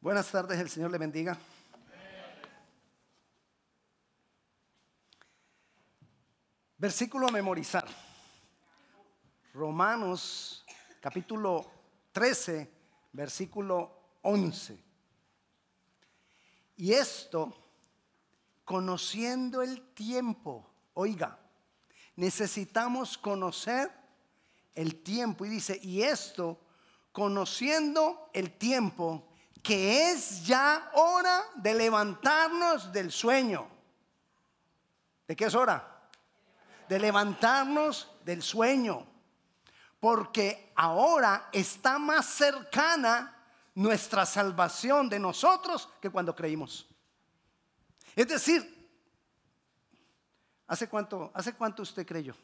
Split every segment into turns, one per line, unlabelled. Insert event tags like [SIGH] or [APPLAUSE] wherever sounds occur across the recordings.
Buenas tardes, el Señor le bendiga. Versículo a memorizar. Romanos capítulo 13, versículo 11. Y esto, conociendo el tiempo, oiga, necesitamos conocer el tiempo. Y dice, y esto, conociendo el tiempo, que es ya hora de levantarnos del sueño. ¿De qué es hora? De levantarnos del sueño. Porque ahora está más cercana nuestra salvación de nosotros que cuando creímos. Es decir, ¿hace cuánto, hace cuánto usted creyó?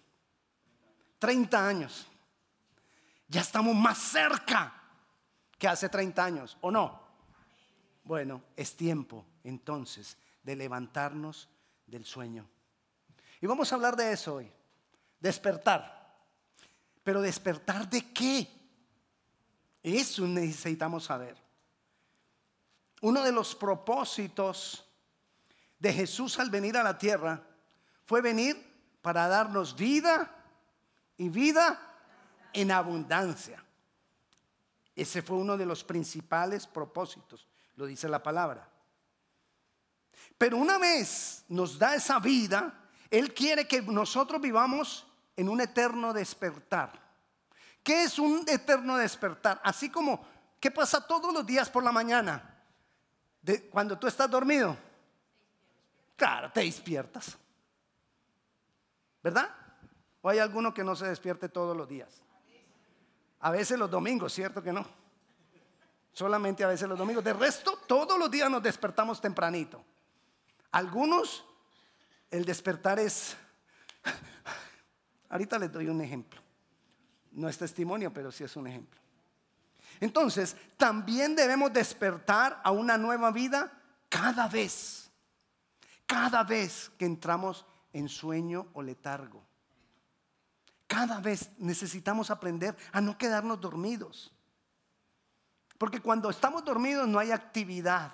30 años. Ya estamos más cerca que hace 30 años, ¿o no? Bueno, es tiempo entonces de levantarnos del sueño. Y vamos a hablar de eso hoy. Despertar. Pero despertar de qué? Eso necesitamos saber. Uno de los propósitos de Jesús al venir a la tierra fue venir para darnos vida y vida en abundancia. Ese fue uno de los principales propósitos lo dice la palabra. Pero una vez nos da esa vida, Él quiere que nosotros vivamos en un eterno despertar. ¿Qué es un eterno despertar? Así como, ¿qué pasa todos los días por la mañana? Cuando tú estás dormido. Claro, te despiertas. ¿Verdad? ¿O hay alguno que no se despierte todos los días? A veces los domingos, ¿cierto que no? Solamente a veces los domingos. De resto, todos los días nos despertamos tempranito. Algunos, el despertar es... [LAUGHS] Ahorita les doy un ejemplo. No es testimonio, pero sí es un ejemplo. Entonces, también debemos despertar a una nueva vida cada vez. Cada vez que entramos en sueño o letargo. Cada vez necesitamos aprender a no quedarnos dormidos. Porque cuando estamos dormidos no hay actividad.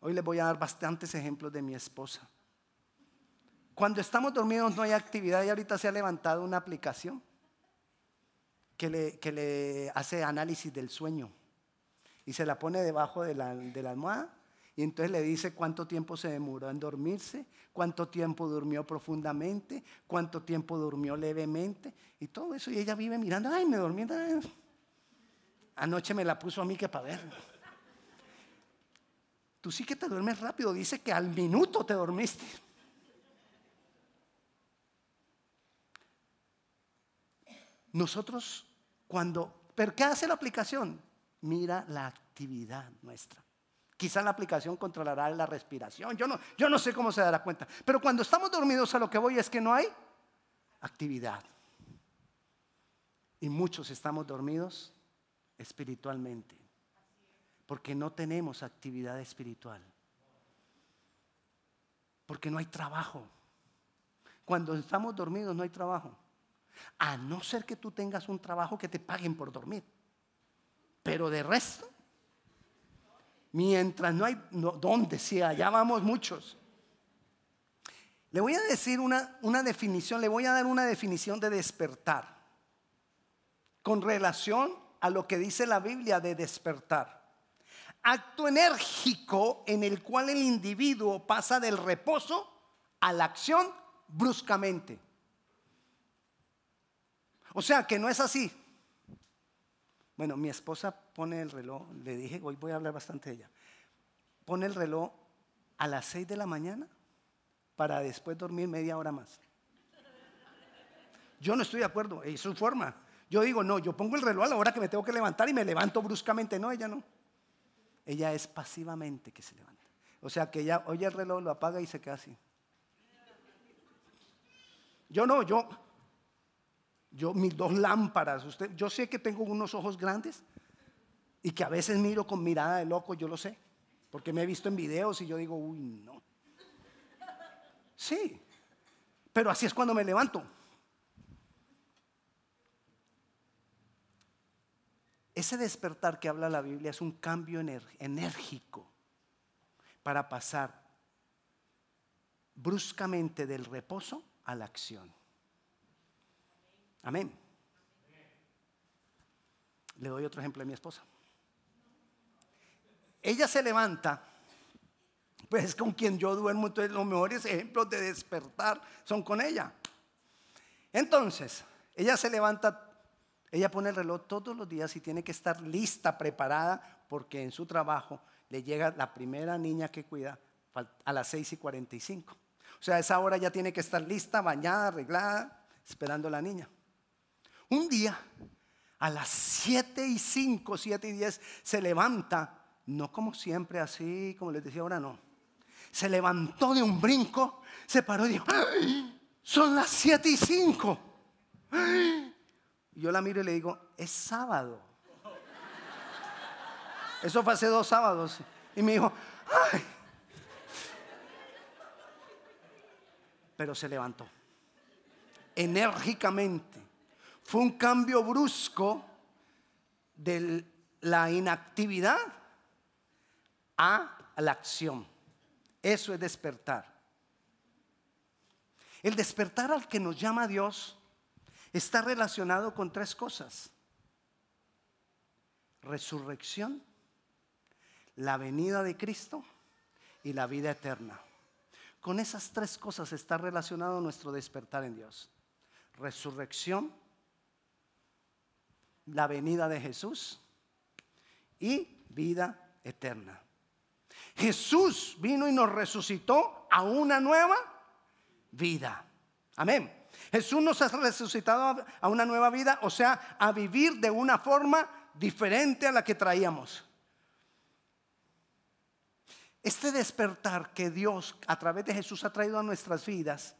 Hoy les voy a dar bastantes ejemplos de mi esposa. Cuando estamos dormidos no hay actividad y ahorita se ha levantado una aplicación que le, que le hace análisis del sueño y se la pone debajo de la, de la almohada y entonces le dice cuánto tiempo se demoró en dormirse, cuánto tiempo durmió profundamente, cuánto tiempo durmió levemente y todo eso. Y ella vive mirando, ay, me dormí. Anoche me la puso a mí que para ver. Tú sí que te duermes rápido. Dice que al minuto te dormiste. Nosotros cuando... ¿Pero qué hace la aplicación? Mira la actividad nuestra. Quizá la aplicación controlará la respiración. Yo no, yo no sé cómo se dará cuenta. Pero cuando estamos dormidos a lo que voy es que no hay actividad. Y muchos estamos dormidos espiritualmente. Porque no tenemos actividad espiritual. Porque no hay trabajo. Cuando estamos dormidos no hay trabajo. A no ser que tú tengas un trabajo que te paguen por dormir. Pero de resto, mientras no hay, ¿dónde? Si allá vamos muchos. Le voy a decir una, una definición, le voy a dar una definición de despertar con relación a lo que dice la Biblia de despertar. Acto enérgico en el cual el individuo pasa del reposo a la acción bruscamente. O sea que no es así. Bueno, mi esposa pone el reloj, le dije, hoy voy a hablar bastante de ella. Pone el reloj a las 6 de la mañana para después dormir media hora más. Yo no estoy de acuerdo, es su forma. Yo digo, no, yo pongo el reloj a la hora que me tengo que levantar y me levanto bruscamente. No, ella no. Ella es pasivamente que se levanta. O sea que ella oye el reloj, lo apaga y se queda así. Yo no, yo, yo mis dos lámparas, usted, yo sé que tengo unos ojos grandes y que a veces miro con mirada de loco, yo lo sé, porque me he visto en videos y yo digo, uy, no. Sí, pero así es cuando me levanto. Ese despertar que habla la Biblia es un cambio enérgico para pasar bruscamente del reposo a la acción. Amén. Le doy otro ejemplo de mi esposa. Ella se levanta, pues con quien yo duermo, entonces los mejores ejemplos de despertar son con ella. Entonces, ella se levanta, ella pone el reloj todos los días y tiene que estar lista, preparada, porque en su trabajo le llega la primera niña que cuida a las 6 y 45. O sea, a esa hora ya tiene que estar lista, bañada, arreglada, esperando a la niña. Un día, a las 7 y 5, 7 y 10, se levanta, no como siempre, así como les decía ahora, no. Se levantó de un brinco, se paró y dijo, son las 7 y 5. Yo la miro y le digo, es sábado. Eso fue hace dos sábados. Y me dijo, ay. Pero se levantó. Enérgicamente. Fue un cambio brusco de la inactividad a la acción. Eso es despertar. El despertar al que nos llama Dios está relacionado con tres cosas. Resurrección, la venida de Cristo y la vida eterna. Con esas tres cosas está relacionado nuestro despertar en Dios. Resurrección, la venida de Jesús y vida eterna. Jesús vino y nos resucitó a una nueva vida. Amén. Jesús nos ha resucitado a una nueva vida, o sea, a vivir de una forma diferente a la que traíamos. Este despertar que Dios a través de Jesús ha traído a nuestras vidas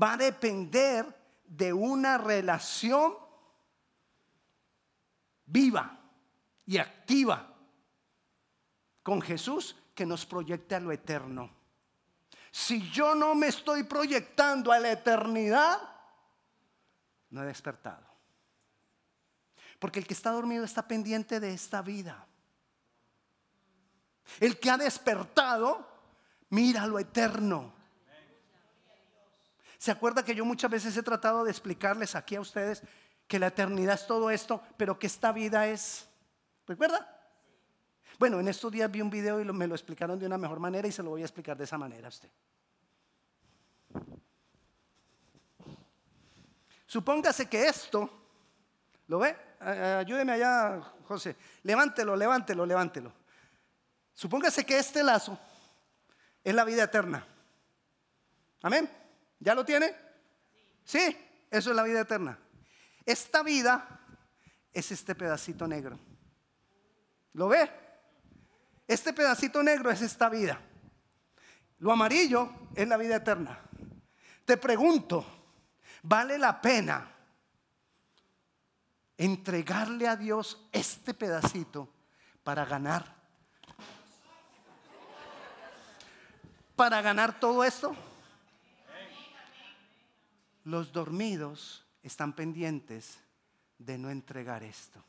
va a depender de una relación viva y activa con Jesús que nos proyecte a lo eterno. Si yo no me estoy proyectando a la eternidad, no he despertado. Porque el que está dormido está pendiente de esta vida. El que ha despertado, mira lo eterno. ¿Se acuerda que yo muchas veces he tratado de explicarles aquí a ustedes que la eternidad es todo esto, pero que esta vida es, ¿recuerda? Bueno, en estos días vi un video y me lo explicaron de una mejor manera y se lo voy a explicar de esa manera a usted. Supóngase que esto, ¿lo ve? Ayúdeme allá, José. Levántelo, levántelo, levántelo. Supóngase que este lazo es la vida eterna. Amén. ¿Ya lo tiene? Sí, eso es la vida eterna. Esta vida es este pedacito negro. ¿Lo ve? Este pedacito negro es esta vida. Lo amarillo es la vida eterna. Te pregunto, ¿vale la pena entregarle a Dios este pedacito para ganar? ¿Para ganar todo esto? Los dormidos están pendientes de no entregar esto.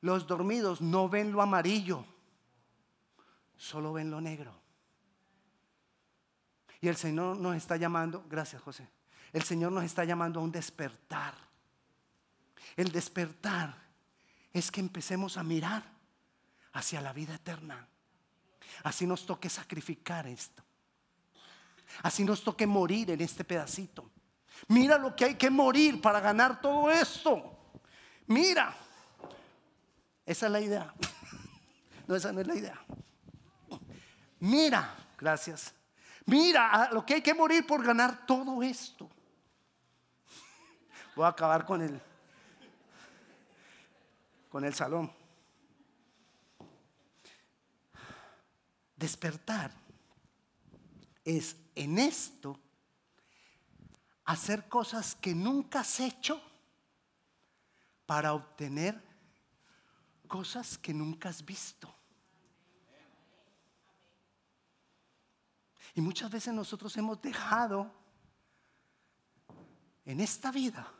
Los dormidos no ven lo amarillo, solo ven lo negro. Y el Señor nos está llamando, gracias José, el Señor nos está llamando a un despertar. El despertar es que empecemos a mirar hacia la vida eterna. Así nos toque sacrificar esto. Así nos toque morir en este pedacito. Mira lo que hay que morir para ganar todo esto. Mira. Esa es la idea. [LAUGHS] No, esa no es la idea. Mira, gracias. Mira lo que hay que morir por ganar todo esto. Voy a acabar con el con el salón. Despertar es en esto hacer cosas que nunca has hecho para obtener cosas que nunca has visto. Y muchas veces nosotros hemos dejado en esta vida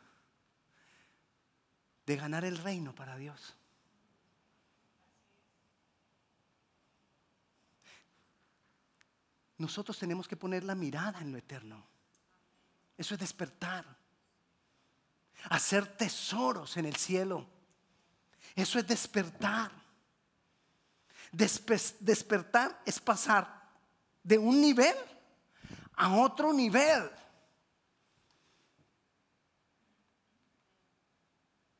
de ganar el reino para Dios. Nosotros tenemos que poner la mirada en lo eterno. Eso es despertar. Hacer tesoros en el cielo. Eso es despertar. despertar es pasar de un nivel a otro nivel.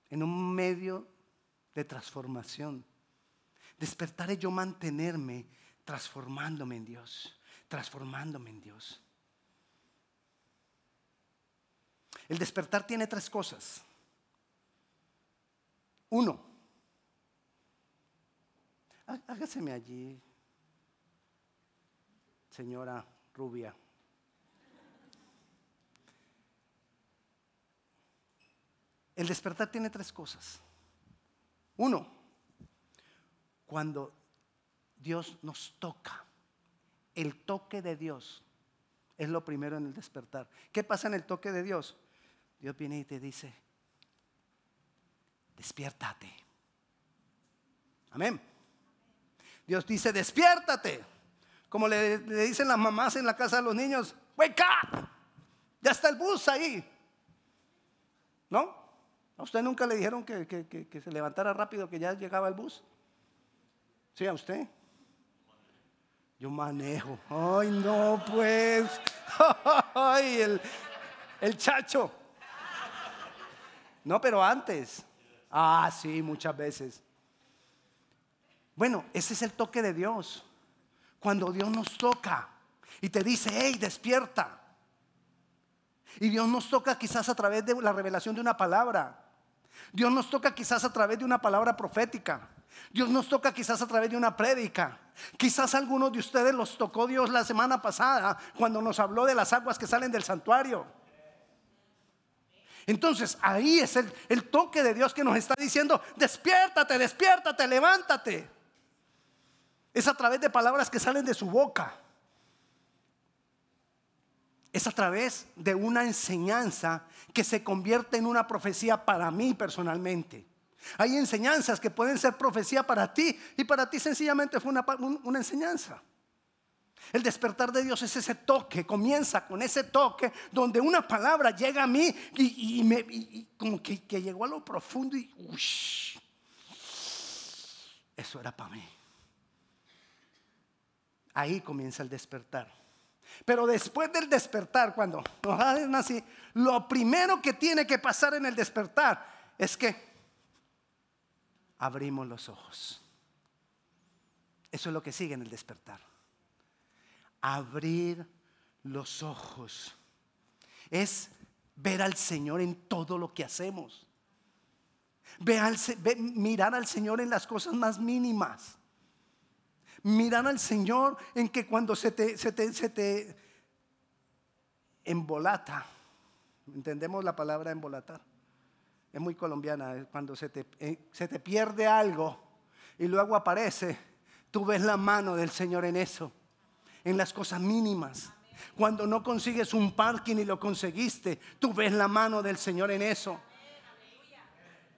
En un medio de transformación. Despertar es yo mantenerme transformándome en Dios transformándome en Dios. El despertar tiene tres cosas. Uno, hágaseme allí, señora rubia. El despertar tiene tres cosas. Uno, cuando Dios nos toca el toque de Dios es lo primero en el despertar. ¿Qué pasa en el toque de Dios? Dios viene y te dice, despiértate. Amén. Dios dice, despiértate. Como le, dicen las mamás en la casa de los niños, wake up. Ya está el bus ahí. ¿No? ¿A usted nunca le dijeron que, que se levantara rápido, que ya llegaba el bus? Sí, a usted. Yo manejo. Ay, no, pues. [LAUGHS] Ay, el, el chacho. No, pero antes. Ah, sí, muchas veces. Bueno, ese es el toque de Dios. Cuando Dios nos toca y te dice, hey, despierta. Y Dios nos toca quizás a través de la revelación de una palabra. Dios nos toca quizás a través de una palabra profética. Dios nos toca quizás a través de una prédica. Quizás algunos de ustedes los tocó Dios la semana pasada cuando nos habló de las aguas que salen del santuario. Entonces ahí es el, el toque de Dios que nos está diciendo, despiértate, despiértate, levántate. Es a través de palabras que salen de su boca. Es a través de una enseñanza que se convierte en una profecía para mí personalmente. Hay enseñanzas que pueden ser profecía para ti y para ti sencillamente fue una, enseñanza. El despertar de Dios es ese toque, comienza con ese toque donde una palabra llega a mí y, como que, llegó a lo profundo y eso era para mí. Ahí comienza el despertar. Pero después del despertar, cuando así, lo primero que tiene que pasar en el despertar es que abrimos los ojos. Eso es lo que sigue en el despertar. Abrir los ojos. Es ver al Señor en todo lo que hacemos. mirar al Señor en las cosas más mínimas. Mirar al Señor en que cuando se te, se te, se te embolata, entendemos la palabra embolatar, es muy colombiana, cuando se te, eh, se te pierde algo y luego aparece, tú ves la mano del Señor en eso, en las cosas mínimas. Cuando no consigues un parking y lo conseguiste, tú ves la mano del Señor en eso.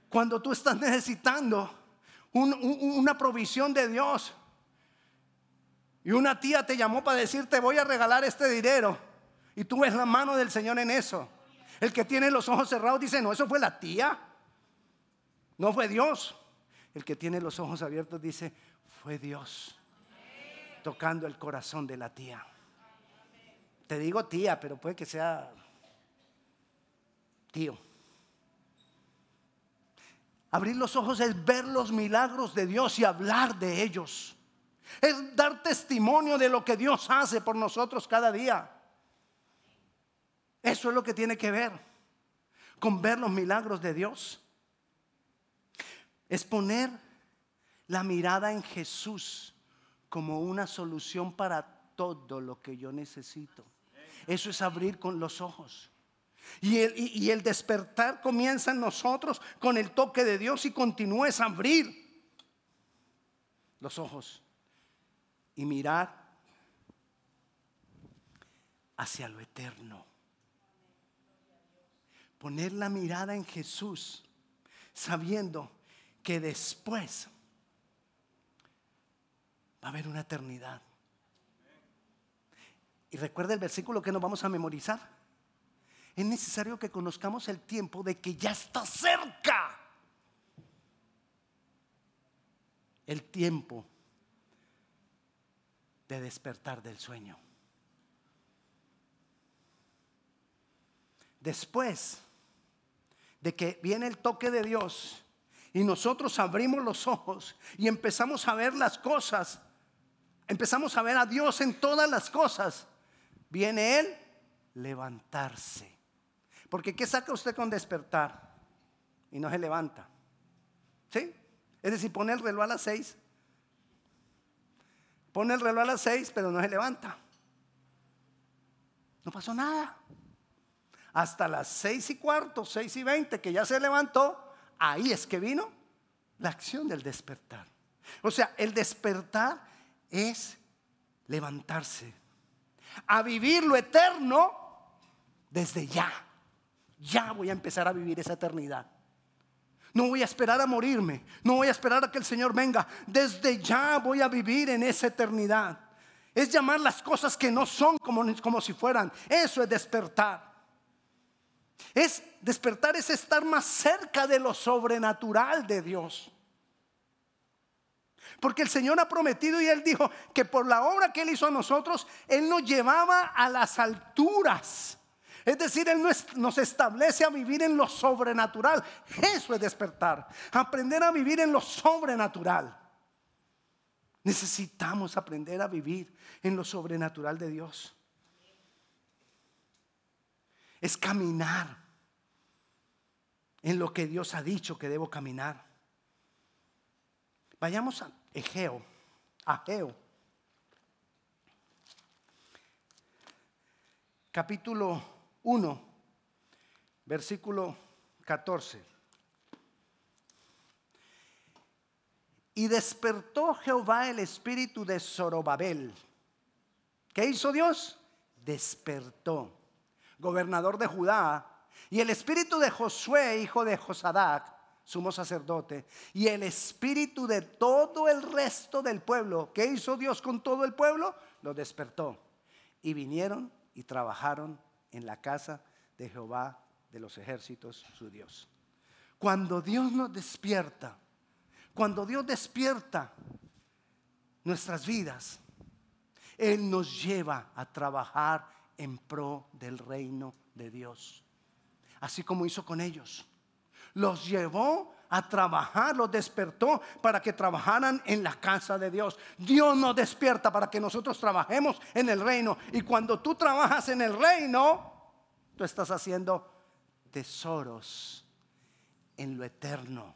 Cuando tú estás necesitando una provisión de Dios y una tía te llamó para decirte voy a regalar este dinero y tú ves la mano del Señor en eso. El que tiene los ojos cerrados dice, no, eso fue la tía. No fue Dios. El que tiene los ojos abiertos dice, fue Dios. Tocando el corazón de la tía. Te digo tía, pero puede que sea tío. Abrir los ojos es ver los milagros de Dios y hablar de ellos. Es dar testimonio de lo que Dios hace por nosotros cada día. Eso es lo que tiene que ver con ver los milagros de Dios. Es poner la mirada en Jesús como una solución para todo lo que yo necesito. Eso es abrir con los ojos. Y el, y el, despertar comienza en nosotros con el toque de Dios y continúes a abrir los ojos y mirar hacia lo eterno poner la mirada en Jesús sabiendo que después va a haber una eternidad. Y recuerda el versículo que nos vamos a memorizar. Es necesario que conozcamos el tiempo de que ya está cerca. El tiempo de despertar del sueño. Después de que viene el toque de Dios y nosotros abrimos los ojos y empezamos a ver las cosas, empezamos a ver a Dios en todas las cosas, viene Él levantarse. Porque ¿qué saca usted con despertar? Y no se levanta. ¿Sí? Es decir, pone el reloj a las seis. Pone el reloj a las seis, pero no se levanta. No pasó nada hasta las seis y cuarto, seis y veinte, que ya se levantó, ahí es que vino la acción del despertar. O sea, el despertar es levantarse a vivir lo eterno desde ya. Ya voy a empezar a vivir esa eternidad. No voy a esperar a morirme. No voy a esperar a que el Señor venga. Desde ya voy a vivir en esa eternidad. Es llamar las cosas que no son como, como si fueran. Eso es despertar. Es despertar, es estar más cerca de lo sobrenatural de Dios. Porque el Señor ha prometido y Él dijo que por la obra que Él hizo a nosotros, Él nos llevaba a las alturas. Es decir, Él nos establece a vivir en lo sobrenatural. Eso es despertar. Aprender a vivir en lo sobrenatural. Necesitamos aprender a vivir en lo sobrenatural de Dios es caminar en lo que Dios ha dicho que debo caminar. Vayamos a Egeo, a Egeo. Capítulo 1, versículo 14. Y despertó Jehová el espíritu de Zorobabel. ¿Qué hizo Dios? Despertó gobernador de Judá, y el espíritu de Josué, hijo de Josadac, sumo sacerdote, y el espíritu de todo el resto del pueblo. ¿Qué hizo Dios con todo el pueblo? Lo despertó. Y vinieron y trabajaron en la casa de Jehová de los ejércitos, su Dios. Cuando Dios nos despierta, cuando Dios despierta nuestras vidas, Él nos lleva a trabajar en pro del reino de Dios. Así como hizo con ellos. Los llevó a trabajar, los despertó para que trabajaran en la casa de Dios. Dios nos despierta para que nosotros trabajemos en el reino. Y cuando tú trabajas en el reino, tú estás haciendo tesoros en lo eterno,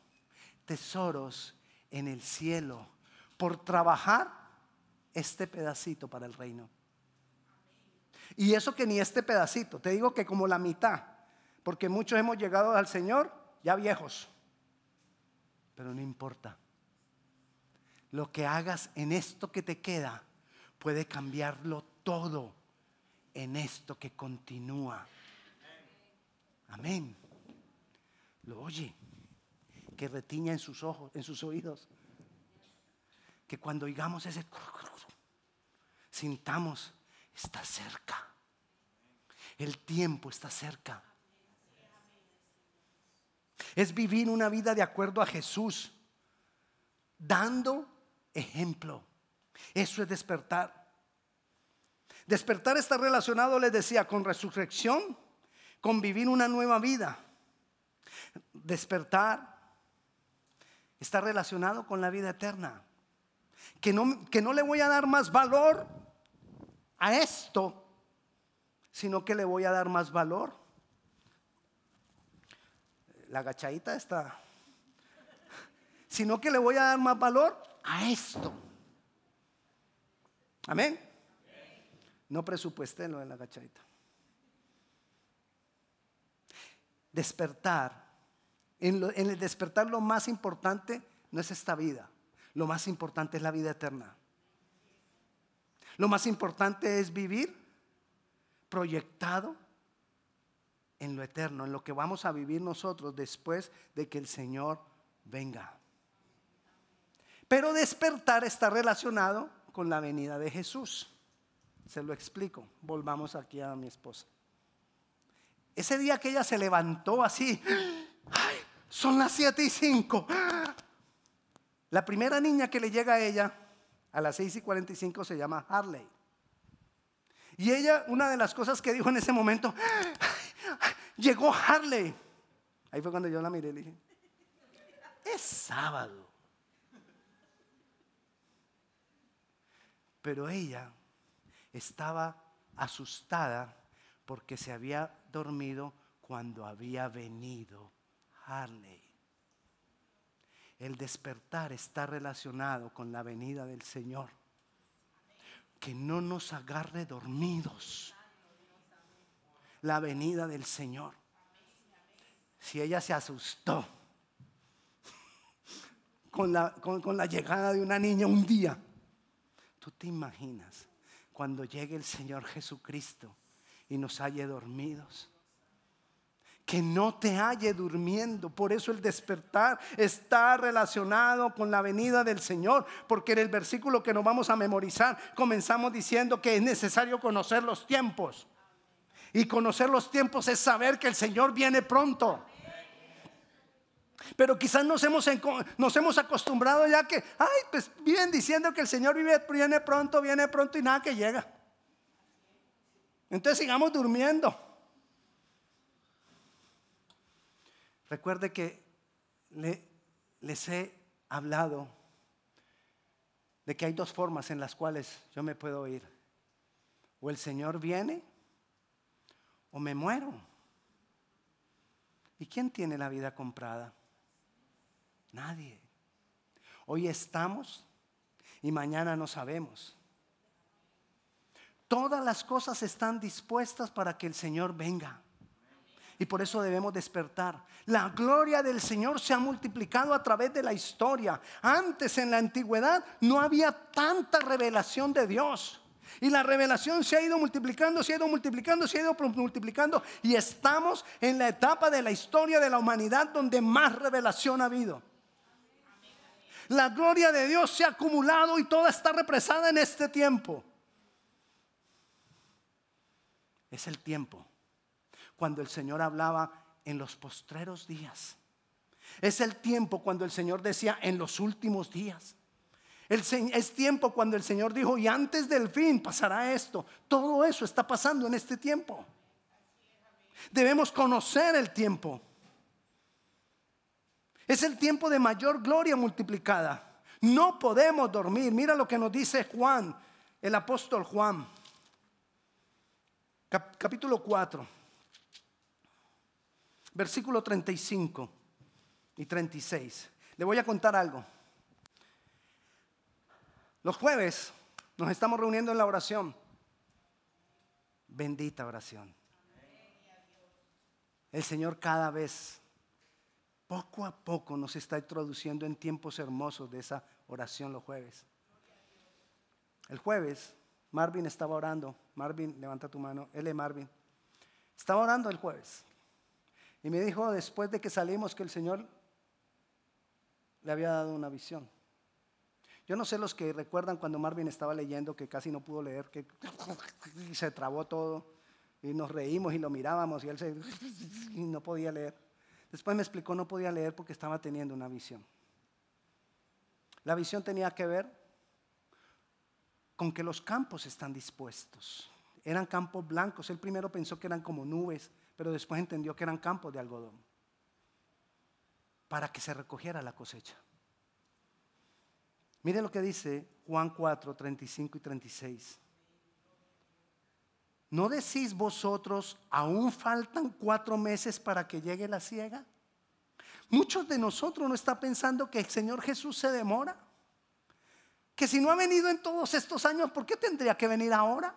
tesoros en el cielo, por trabajar este pedacito para el reino. Y eso que ni este pedacito, te digo que como la mitad, porque muchos hemos llegado al Señor ya viejos, pero no importa. Lo que hagas en esto que te queda puede cambiarlo todo en esto que continúa. Amén. Lo oye, que retiña en sus ojos, en sus oídos. Que cuando oigamos ese sintamos está cerca. El tiempo está cerca. Es vivir una vida de acuerdo a Jesús, dando ejemplo. Eso es despertar. Despertar está relacionado, les decía, con resurrección, con vivir una nueva vida. Despertar está relacionado con la vida eterna. Que no, que no le voy a dar más valor a esto, sino que le voy a dar más valor. La agachadita está. Sino que le voy a dar más valor a esto. Amén. No presupuesté lo de la agachadita. Despertar. En, en el despertar lo más importante no es esta vida. Lo más importante es la vida eterna. Lo más importante es vivir proyectado en lo eterno, en lo que vamos a vivir nosotros después de que el Señor venga. Pero despertar está relacionado con la venida de Jesús. Se lo explico. Volvamos aquí a mi esposa. Ese día que ella se levantó así, son las 7 y 5. La primera niña que le llega a ella a las 6 y 45 se llama Harley. Y ella, una de las cosas que dijo en ese momento, llegó Harley. Ahí fue cuando yo la miré y dije, es sábado. Pero ella estaba asustada porque se había dormido cuando había venido Harley. El despertar está relacionado con la venida del Señor. Que no nos agarre dormidos. La venida del Señor. Si ella se asustó con la, con la llegada de una niña un día, tú te imaginas cuando llegue el Señor Jesucristo y nos halle dormidos que no te halle durmiendo. Por eso el despertar está relacionado con la venida del Señor, porque en el versículo que nos vamos a memorizar comenzamos diciendo que es necesario conocer los tiempos. Y conocer los tiempos es saber que el Señor viene pronto. Pero quizás nos hemos, acostumbrado ya que, ay, pues viven diciendo que el Señor viene pronto, viene pronto y nada que llega. Entonces sigamos durmiendo. Recuerde que les he hablado de que hay dos formas en las cuales yo me puedo ir. O el Señor viene o me muero. ¿Y quién tiene la vida comprada? Nadie. Hoy estamos y mañana no sabemos. Todas las cosas están dispuestas para que el Señor venga y por eso debemos despertar. La gloria del Señor se ha multiplicado a través de la historia. Antes en la antigüedad no había tanta revelación de Dios. Y la revelación se ha ido multiplicando, se ha ido multiplicando, se ha ido multiplicando. Y estamos en la etapa de la historia de la humanidad donde más revelación ha habido. La gloria de Dios se ha acumulado y toda está represada en este tiempo. Es el tiempo cuando el Señor hablaba en los postreros días. Es el tiempo cuando el Señor decía en los últimos días. Es tiempo cuando el Señor dijo, y antes del fin pasará esto. Todo eso está pasando en este tiempo. Debemos conocer el tiempo. Es el tiempo de mayor gloria multiplicada. No podemos dormir. Mira lo que nos dice Juan, el apóstol Juan. capítulo 4 versículo 35 y 36. Le voy a contar algo. Los jueves nos estamos reuniendo en la oración. Bendita oración. El Señor cada vez, poco a poco, nos está introduciendo en tiempos hermosos de esa oración los jueves. El jueves, Marvin estaba orando. Marvin, levanta tu mano. Es Marvin. Estaba orando el jueves. Y me dijo después de que salimos que el Señor le había dado una visión. Yo no sé los que recuerdan cuando Marvin estaba leyendo que casi no pudo leer, que [LAUGHS] se trabó todo y nos reímos y lo mirábamos y él se, [LAUGHS] y no podía leer. Después me explicó no podía leer porque estaba teniendo una visión. La visión tenía que ver con que los campos están dispuestos. Eran campos blancos. Él primero pensó que eran como nubes pero después entendió que eran campos de algodón para que se recogiera la cosecha. Mire lo que dice Juan 4, 35 y 36. ¿No decís vosotros, aún faltan cuatro meses para que llegue la ciega? Muchos de nosotros no están pensando que el Señor Jesús se demora. Que si no ha venido en todos estos años, ¿por qué tendría que venir ahora?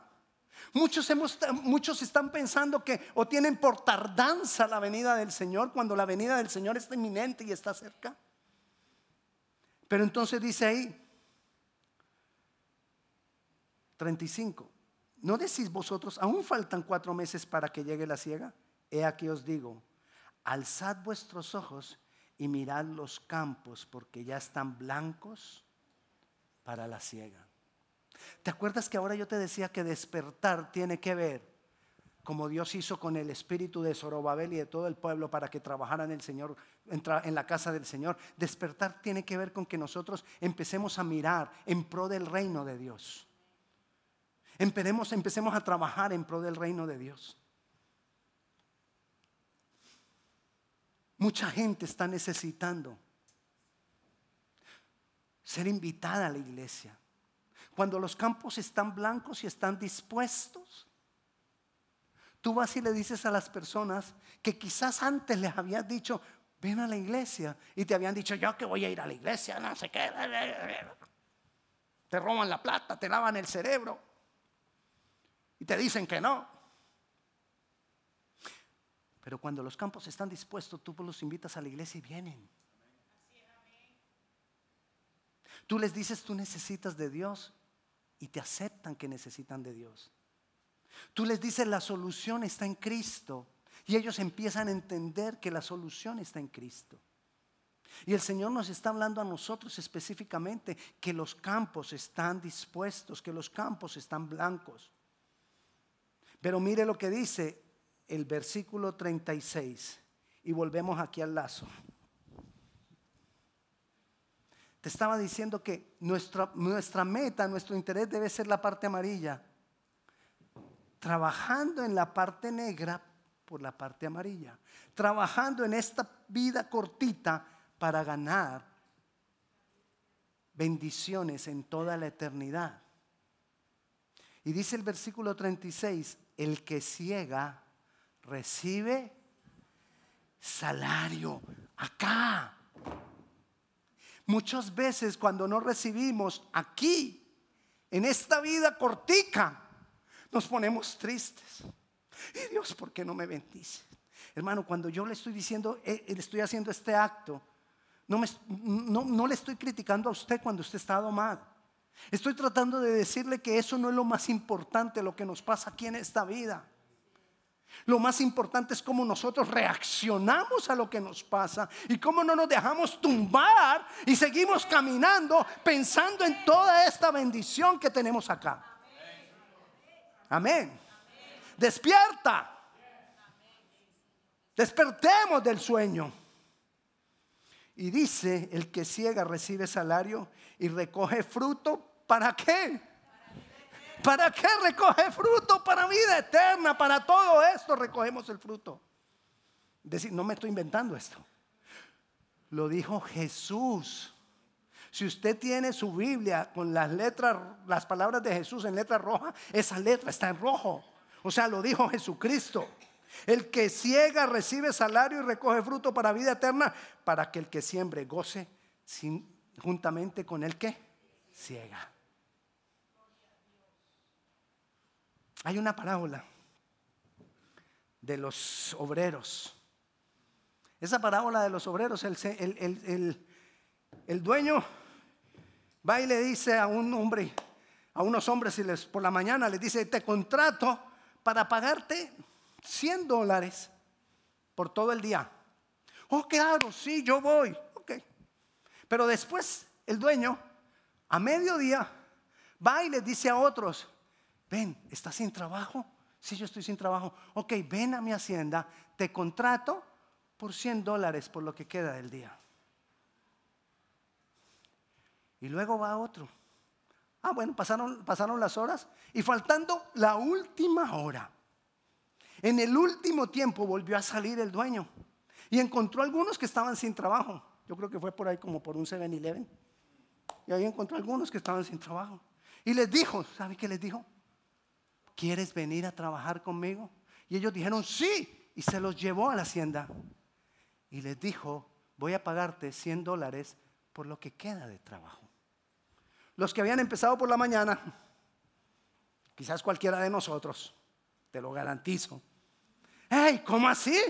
Muchos, hemos, muchos están pensando que o tienen por tardanza la venida del Señor cuando la venida del Señor está inminente y está cerca. Pero entonces dice ahí, 35, ¿no decís vosotros, aún faltan cuatro meses para que llegue la ciega? he aquí os digo, alzad vuestros ojos y mirad los campos, porque ya están blancos para la siega. ¿Te acuerdas que ahora yo te decía que despertar tiene que ver como Dios hizo con el espíritu de Zorobabel y de todo el pueblo para que trabajaran el Señor en la casa del Señor? Despertar tiene que ver con que nosotros empecemos a mirar en pro del reino de Dios. Empecemos, empecemos a trabajar en pro del reino de Dios. Mucha gente está necesitando ser invitada a la iglesia. Cuando los campos están blancos y están dispuestos, tú vas y le dices a las personas que quizás antes les habías dicho, ven a la iglesia, y te habían dicho, yo que voy a ir a la iglesia, no sé qué. Te roban la plata, te lavan el cerebro y te dicen que no. Pero cuando los campos están dispuestos, tú los invitas a la iglesia y vienen. Tú les dices, tú necesitas de Dios y te aceptan que necesitan de Dios. Tú les dices, la solución está en Cristo y ellos empiezan a entender que la solución está en Cristo. Y el Señor nos está hablando a nosotros específicamente que los campos están dispuestos, que los campos están blancos. Pero mire lo que dice el versículo 36 y volvemos aquí al lazo. Te estaba diciendo que nuestra, nuestra meta, nuestro interés debe ser la parte amarilla, trabajando en la parte negra por la parte amarilla, trabajando en esta vida cortita para ganar bendiciones en toda la eternidad. Y dice el versículo 36, el que ciega recibe salario acá. Muchas veces cuando no recibimos aquí, en esta vida cortica, nos ponemos tristes. Y Dios, ¿por qué no me bendice? Hermano, cuando yo le estoy diciendo, eh, le estoy haciendo este acto, no, me, no, no le estoy criticando a usted cuando usted está mal. Estoy tratando de decirle que eso no es lo más importante, lo que nos pasa aquí en esta vida. Lo más importante es cómo nosotros reaccionamos a lo que nos pasa y cómo no nos dejamos tumbar y seguimos caminando pensando en toda esta bendición que tenemos acá. Amén. Despierta. Despertemos del sueño. Y dice, el que ciega recibe salario y recoge fruto. ¿Para qué? ¿Para qué recoge fruto? Para vida eterna, para todo esto recogemos el fruto. Decir, no me estoy inventando esto. Lo dijo Jesús. Si usted tiene su Biblia con las letras, las palabras de Jesús en letra roja, esa letra está en rojo. O sea, lo dijo Jesucristo. El que ciega recibe salario y recoge fruto para vida eterna, para que el que siembre goce juntamente con el que ciega. Hay una parábola de los obreros. Esa parábola de los obreros, el, dueño va y le dice a un hombre, a unos hombres y les, por la mañana les dice, te contrato para pagarte 100 dólares por todo el día. Oh, claro, sí, yo voy. Ok. Pero después el dueño, a mediodía, va y les dice a otros, ven, ¿estás sin trabajo? Sí, yo estoy sin trabajo. Ok, ven a mi hacienda, te contrato por 100 dólares por lo que queda del día. Y luego va otro. Ah, bueno, pasaron, las horas y faltando la última hora. En el último tiempo volvió a salir el dueño y encontró algunos que estaban sin trabajo. Yo creo que fue por ahí como por un 7-Eleven. Y ahí encontró algunos que estaban sin trabajo. Y les dijo, ¿sabe qué les dijo? ¿quieres venir a trabajar conmigo? Y ellos dijeron, sí, y se los llevó a la hacienda. Y les dijo, voy a pagarte 100 dólares por lo que queda de trabajo. Los que habían empezado por la mañana, quizás cualquiera de nosotros, te lo garantizo. ¡Hey! ¿Cómo así?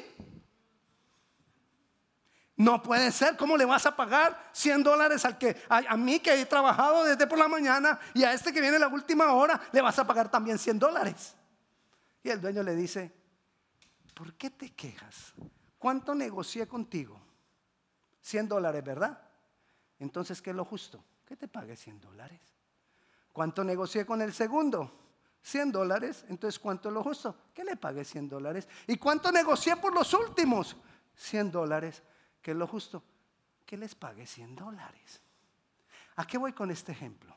No puede ser, ¿cómo le vas a pagar 100 dólares al que, a, mí que he trabajado desde por la mañana y a este que viene la última hora, le vas a pagar también 100 dólares? Y el dueño le dice, ¿por qué te quejas? ¿Cuánto negocié contigo? 100 dólares, ¿verdad? Entonces, ¿qué es lo justo? Que te pague 100 dólares. ¿Cuánto negocié con el segundo? 100 dólares. Entonces, ¿cuánto es lo justo? Que le pague 100 dólares. ¿Y cuánto negocié por los últimos? 100 dólares. ¿Qué es lo justo? Que les pague 100 dólares. ¿A qué voy con este ejemplo?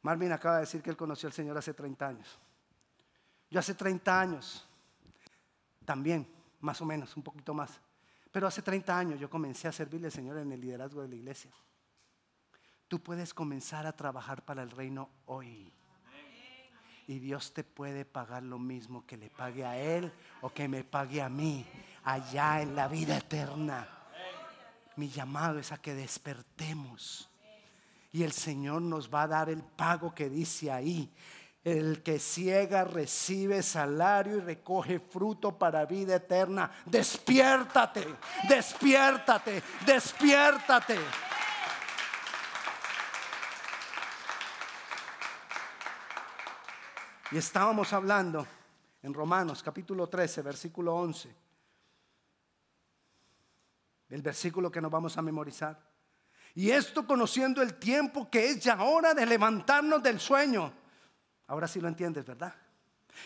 Marvin acaba de decir que él conoció al Señor hace 30 años. Yo hace 30 años, también, más o menos, un poquito más. Pero hace 30 años yo comencé a servirle al Señor en el liderazgo de la iglesia. Tú puedes comenzar a trabajar para el reino hoy. Y Dios te puede pagar lo mismo que le pague a Él o que me pague a mí allá en la vida eterna. Mi llamado es a que despertemos. Y el Señor nos va a dar el pago que dice ahí. El que ciega recibe salario y recoge fruto para vida eterna. Despiértate, despiértate, despiértate. Y estábamos hablando en Romanos capítulo 13, versículo 11. El versículo que nos vamos a memorizar. Y esto conociendo el tiempo que es ya hora de levantarnos del sueño. Ahora sí lo entiendes, ¿verdad?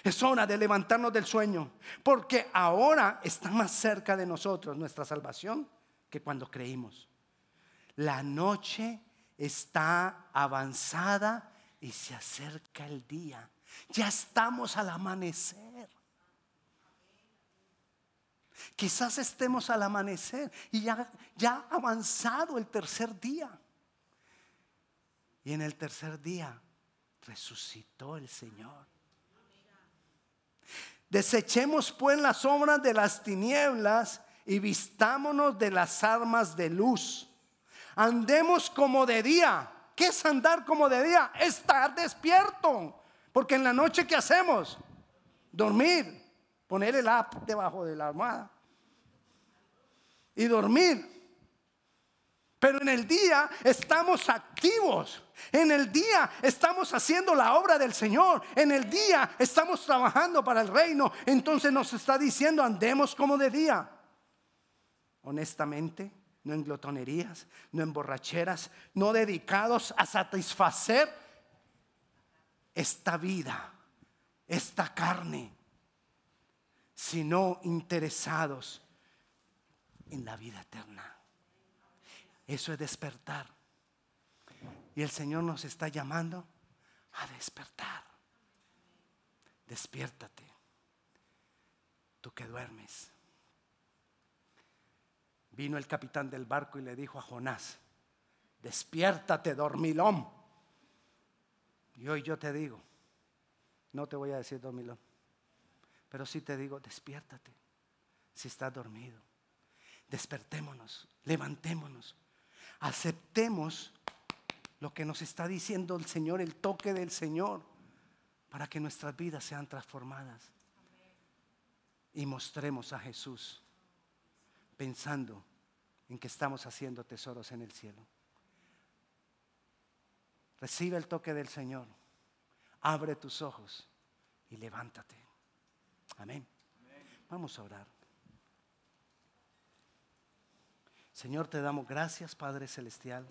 Es hora de levantarnos del sueño. Porque ahora está más cerca de nosotros nuestra salvación que cuando creímos. La noche está avanzada y se acerca el día. Ya estamos al amanecer. Quizás estemos al amanecer y ya, ya avanzado el tercer día. Y en el tercer día resucitó el Señor. Desechemos pues las obras de las tinieblas y vistámonos de las armas de luz. Andemos como de día. ¿Qué es andar como de día? Estar despierto. Porque en la noche, ¿qué hacemos? Dormir, poner el app debajo de la almohada y dormir. Pero en el día estamos activos. En el día estamos haciendo la obra del Señor. En el día estamos trabajando para el reino. Entonces nos está diciendo, andemos como de día. Honestamente, no en glotonerías, no en borracheras, no dedicados a satisfacer esta vida, esta carne, sino interesados en la vida eterna. Eso es despertar. Y el Señor nos está llamando a despertar. Despiértate, tú que duermes. Vino el capitán del barco y le dijo a Jonás, despiértate, dormilón. Y hoy yo te digo, no te voy a decir dormilón, pero sí te digo, despiértate si estás dormido. Despertémonos, levantémonos, aceptemos lo que nos está diciendo el Señor, el toque del Señor, para que nuestras vidas sean transformadas. Y mostremos a Jesús pensando en que estamos haciendo tesoros en el cielo. Recibe el toque del Señor. Abre tus ojos y levántate. Amén. Vamos a orar. Señor, te damos gracias, Padre Celestial.